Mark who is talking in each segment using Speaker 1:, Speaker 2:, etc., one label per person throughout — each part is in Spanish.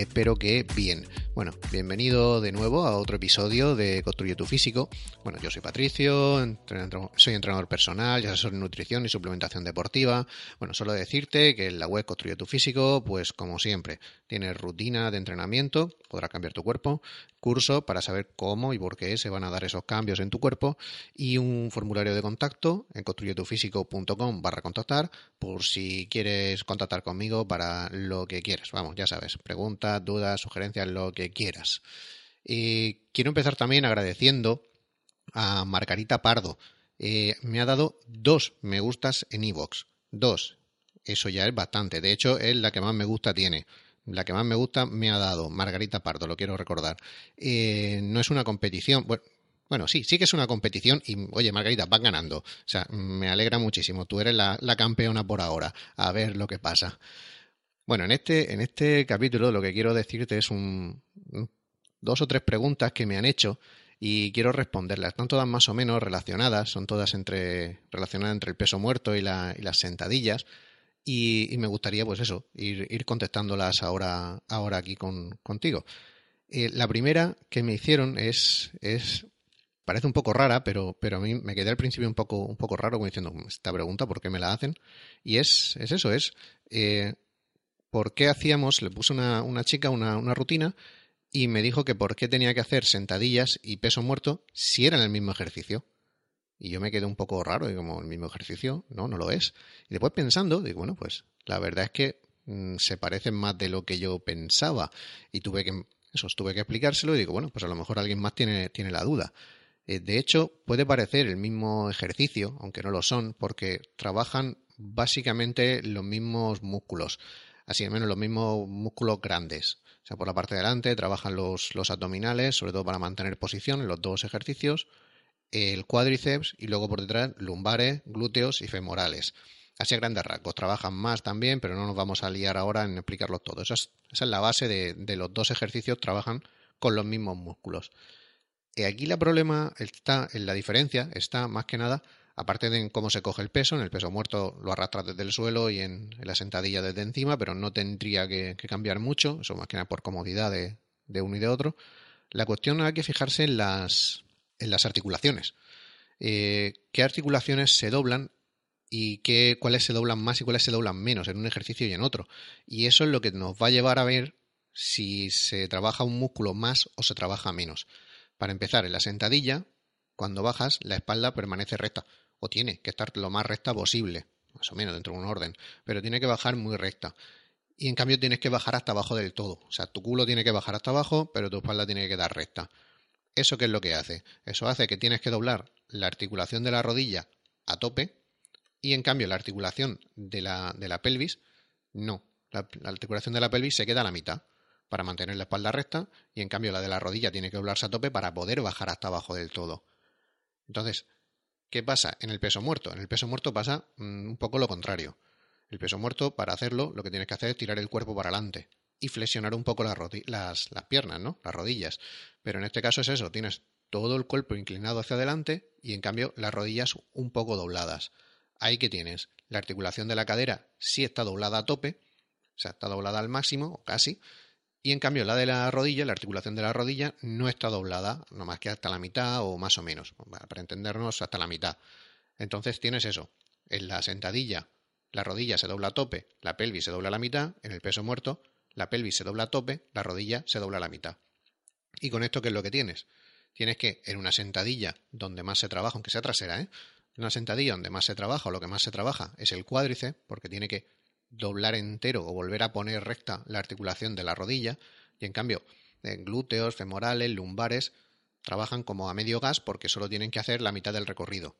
Speaker 1: Espero que bien. Bueno, bienvenido de nuevo a otro episodio de Construye tu Físico. Bueno, yo soy Patricio, soy entrenador personal y asesor en nutrición y suplementación deportiva. Bueno, solo decirte que en la web Construye tu Físico, pues como siempre, tienes rutina de entrenamiento, podrás cambiar tu cuerpo, curso para saber cómo y por qué se van a dar esos cambios en tu cuerpo y un formulario de contacto en construyetufísico.com barra contactar por si quieres contactar conmigo para lo que quieras. Vamos, ya sabes, preguntas, dudas, sugerencias, lo que quieras. Y quiero empezar también agradeciendo a Margarita Pardo. Eh, me ha dado dos me gustas en iVoox. dos. Eso ya es bastante. De hecho, es la que más me gusta tiene. La que más me gusta me ha dado Margarita Pardo, lo quiero recordar. Eh, no es una competición. Bueno, bueno, sí, sí que es una competición y, oye, Margarita, vas ganando. O sea, me alegra muchísimo. Tú eres la campeona por ahora. A ver lo que pasa. Bueno, en este, en este capítulo lo que quiero decirte es un, dos o tres preguntas que me han hecho y quiero responderlas. Están todas más o menos relacionadas, son todas entre, relacionadas entre el peso muerto y, la, y las sentadillas. Y, me gustaría, pues eso, ir, ir contestándolas ahora, ahora aquí con, contigo. Eh, la primera que me hicieron es, es parece un poco rara, pero, pero a mí me quedé al principio un poco, un poco raro como diciendo, esta pregunta, ¿por qué me la hacen? Y es, es eso, es eh, por qué hacíamos, le puse una, una chica una, rutina y me dijo que por qué tenía que hacer sentadillas y peso muerto si eran el mismo ejercicio. Y yo me quedé un poco raro, y como el mismo ejercicio, no, no lo es. Y después pensando, digo, bueno, pues la verdad es que mm, se parecen más de lo que yo pensaba. Y tuve que, eso, tuve que explicárselo y digo, bueno, pues a lo mejor alguien más tiene, tiene la duda. Eh, de hecho, puede parecer el mismo ejercicio, aunque no lo son, porque trabajan básicamente los mismos músculos así al menos los mismos músculos grandes. O sea, por la parte de delante trabajan los, los abdominales, sobre todo para mantener posición en los dos ejercicios, el cuádriceps y luego por detrás lumbares, glúteos y femorales. Así a grandes rasgos. Trabajan más también, pero no nos vamos a liar ahora en explicarlo todo. Esa es, esa es la base de, de, los dos ejercicios, trabajan con los mismos músculos. Y aquí el problema está, en la diferencia está más que nada aparte de cómo se coge el peso, en el peso muerto lo arrastras desde el suelo y en, la sentadilla desde encima, pero no tendría que, cambiar mucho, eso más que nada por comodidad de, uno y de otro. La cuestión hay que fijarse en las, en las articulaciones. Eh, ¿Qué articulaciones se doblan y qué, cuáles se doblan más y cuáles se doblan menos en un ejercicio y en otro? Y eso es lo que nos va a llevar a ver si se trabaja un músculo más o se trabaja menos. Para empezar, en la sentadilla, cuando bajas, la espalda permanece recta o tiene que estar lo más recta posible, más o menos dentro de un orden, pero tiene que bajar muy recta. Y en cambio tienes que bajar hasta abajo del todo. O sea, tu culo tiene que bajar hasta abajo, pero tu espalda tiene que quedar recta. ¿Eso qué es lo que hace? Eso hace que tienes que doblar la articulación de la rodilla a tope y en cambio la articulación de la, de la pelvis, no. La, la, articulación de la pelvis se queda a la mitad para mantener la espalda recta y en cambio la de la rodilla tiene que doblarse a tope para poder bajar hasta abajo del todo. Entonces, ¿Qué pasa en el peso muerto? En el peso muerto pasa mm, un poco lo contrario. El peso muerto, para hacerlo, lo que tienes que hacer es tirar el cuerpo para adelante y flexionar un poco las, las, piernas, ¿no? Las rodillas. Pero en este caso es eso, tienes todo el cuerpo inclinado hacia adelante y en cambio las rodillas un poco dobladas. Ahí que tienes, la articulación de la cadera sí está doblada a tope, o sea, está doblada al máximo, o casi, y en cambio la de la rodilla, la articulación de la rodilla, no está doblada, no más que hasta la mitad o más o menos, para entendernos hasta la mitad. Entonces tienes eso, en la sentadilla la rodilla se dobla a tope, la pelvis se dobla a la mitad, en el peso muerto la pelvis se dobla a tope, la rodilla se dobla a la mitad. ¿Y con esto qué es lo que tienes? Tienes que en una sentadilla donde más se trabaja, aunque sea trasera, ¿eh? En una sentadilla donde más se trabaja o lo que más se trabaja es el cuádriceps, porque tiene que doblar entero o volver a poner recta la articulación de la rodilla y en cambio en glúteos, femorales, lumbares trabajan como a medio gas porque solo tienen que hacer la mitad del recorrido.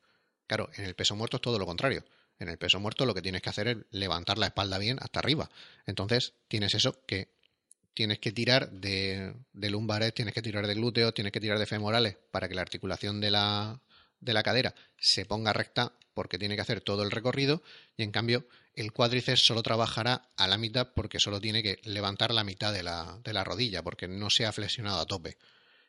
Speaker 1: Claro, en el peso muerto es todo lo contrario. En el peso muerto lo que tienes que hacer es levantar la espalda bien hasta arriba. Entonces tienes eso que tienes que tirar de, de lumbares, tienes que tirar de glúteos, tienes que tirar de femorales para que la articulación de la, de la cadera se ponga recta porque tiene que hacer todo el recorrido y en cambio el cuádriceps solo trabajará a la mitad porque solo tiene que levantar la mitad de la, de la rodilla porque no se ha flexionado a tope.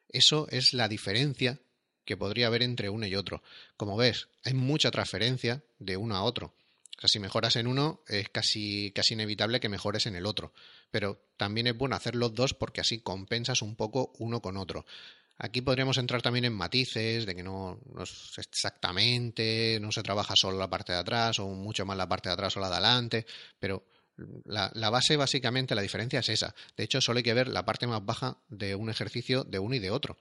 Speaker 1: Eso es la diferencia que podría haber entre uno y otro. Como ves, hay mucha transferencia de uno a otro. O si mejoras en uno, es casi, casi inevitable que mejores en el otro. Pero también es bueno hacer los dos porque así compensas un poco uno con otro. Aquí podríamos entrar también en matices, de que no, es exactamente, no se trabaja solo la parte de atrás o mucho más la parte de atrás o la de adelante, pero la, la, base básicamente, la diferencia es esa. De hecho, solo hay que ver la parte más baja de un ejercicio de uno y de otro.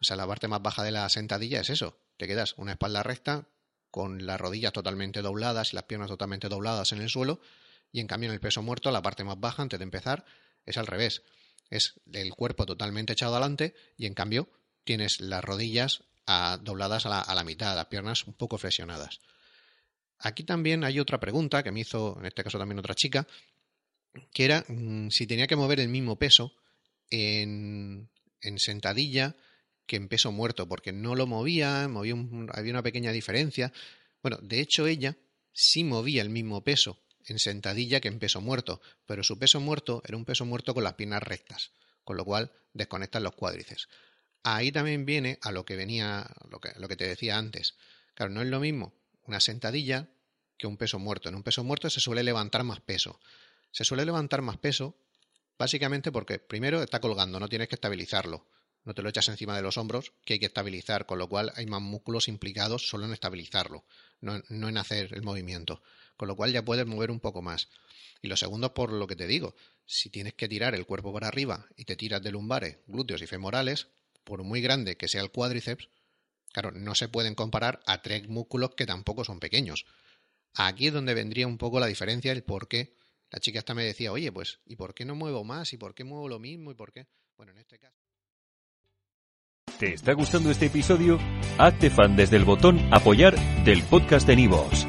Speaker 1: O sea, la parte más baja de la sentadilla es eso. Te quedas una espalda recta con las rodillas totalmente dobladas y las piernas totalmente dobladas en el suelo y en cambio en el peso muerto la parte más baja antes de empezar es al revés es el cuerpo totalmente echado adelante y en cambio tienes las rodillas a, dobladas a la, mitad, las piernas un poco flexionadas. Aquí también hay otra pregunta que me hizo, en este caso también otra chica, que era mmm, si tenía que mover el mismo peso en, en, sentadilla que en peso muerto, porque no lo movía, había una pequeña diferencia. Bueno, de hecho ella sí movía el mismo peso en sentadilla que en peso muerto, pero su peso muerto era un peso muerto con las piernas rectas, con lo cual desconectan los cuádriceps. Ahí también viene a lo que venía, lo que, lo que te decía antes. Claro, no es lo mismo una sentadilla que un peso muerto. En un peso muerto se suele levantar más peso. Se suele levantar más peso básicamente porque primero está colgando, no tienes que estabilizarlo. No te lo echas encima de los hombros, que hay que estabilizar, con lo cual hay más músculos implicados solo en estabilizarlo, no, no en hacer el movimiento con lo cual ya puedes mover un poco más. Y lo segundo, por lo que te digo, si tienes que tirar el cuerpo para arriba y te tiras de lumbares, glúteos y femorales, por muy grande que sea el cuádriceps, claro, no se pueden comparar a tres músculos que tampoco son pequeños. Aquí es donde vendría un poco la diferencia, el por qué. La chica hasta me decía, oye, pues, ¿y por qué no muevo más? ¿Y por qué muevo lo mismo? ¿Y por qué? Bueno, en este caso.
Speaker 2: ¿Te está gustando este episodio? Hazte fan desde el botón Apoyar del podcast de Nivos.